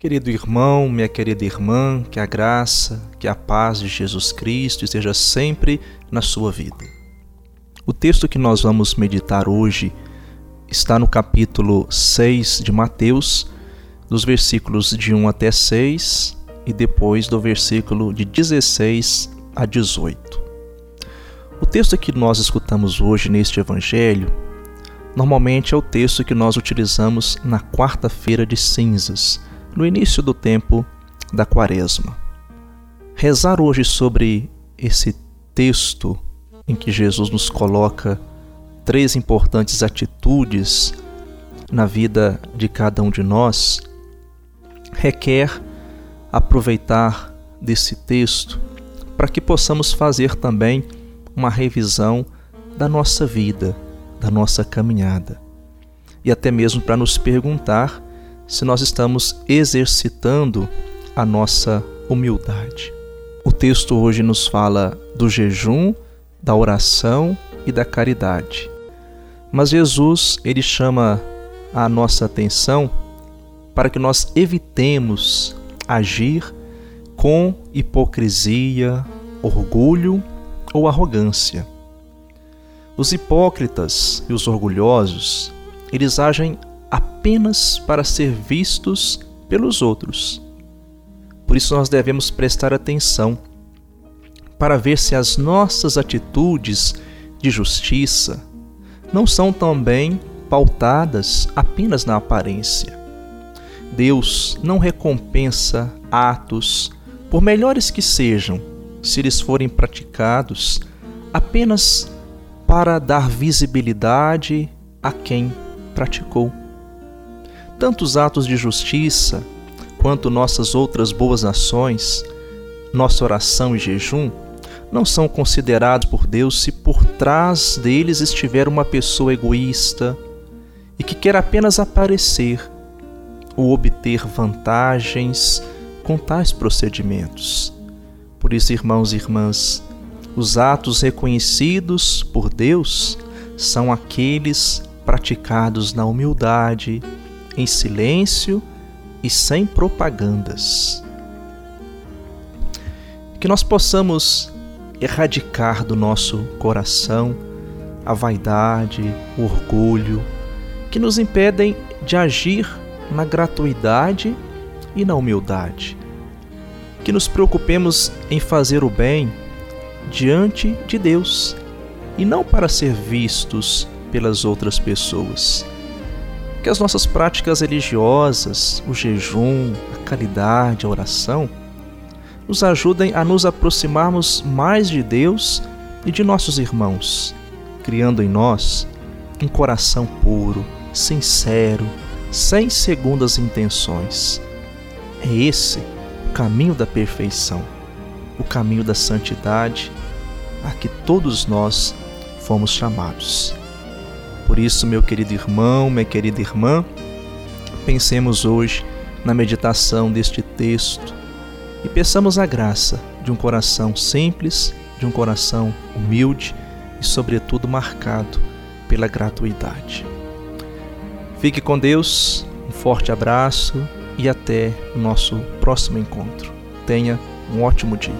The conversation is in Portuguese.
Querido irmão, minha querida irmã, que a graça, que a paz de Jesus Cristo esteja sempre na sua vida. O texto que nós vamos meditar hoje está no capítulo 6 de Mateus, dos versículos de 1 até 6 e depois do versículo de 16 a 18. O texto que nós escutamos hoje neste evangelho normalmente é o texto que nós utilizamos na quarta-feira de cinzas no início do tempo da Quaresma. Rezar hoje sobre esse texto em que Jesus nos coloca três importantes atitudes na vida de cada um de nós requer aproveitar desse texto para que possamos fazer também uma revisão da nossa vida, da nossa caminhada. E até mesmo para nos perguntar se nós estamos exercitando a nossa humildade. O texto hoje nos fala do jejum, da oração e da caridade. Mas Jesus, ele chama a nossa atenção para que nós evitemos agir com hipocrisia, orgulho ou arrogância. Os hipócritas e os orgulhosos, eles agem apenas para ser vistos pelos outros. Por isso nós devemos prestar atenção para ver se as nossas atitudes de justiça não são também pautadas apenas na aparência. Deus não recompensa atos, por melhores que sejam, se eles forem praticados apenas para dar visibilidade a quem praticou. Tantos atos de justiça quanto nossas outras boas ações, nossa oração e jejum, não são considerados por Deus se por trás deles estiver uma pessoa egoísta e que quer apenas aparecer ou obter vantagens com tais procedimentos. Por isso, irmãos e irmãs, os atos reconhecidos por Deus são aqueles praticados na humildade, em silêncio e sem propagandas. Que nós possamos erradicar do nosso coração a vaidade, o orgulho, que nos impedem de agir na gratuidade e na humildade. Que nos preocupemos em fazer o bem diante de Deus e não para ser vistos pelas outras pessoas que as nossas práticas religiosas, o jejum, a caridade, a oração, nos ajudem a nos aproximarmos mais de Deus e de nossos irmãos, criando em nós um coração puro, sincero, sem segundas intenções. É esse o caminho da perfeição, o caminho da santidade a que todos nós fomos chamados. Por isso, meu querido irmão, minha querida irmã, pensemos hoje na meditação deste texto e peçamos a graça de um coração simples, de um coração humilde e, sobretudo, marcado pela gratuidade. Fique com Deus, um forte abraço e até o nosso próximo encontro. Tenha um ótimo dia.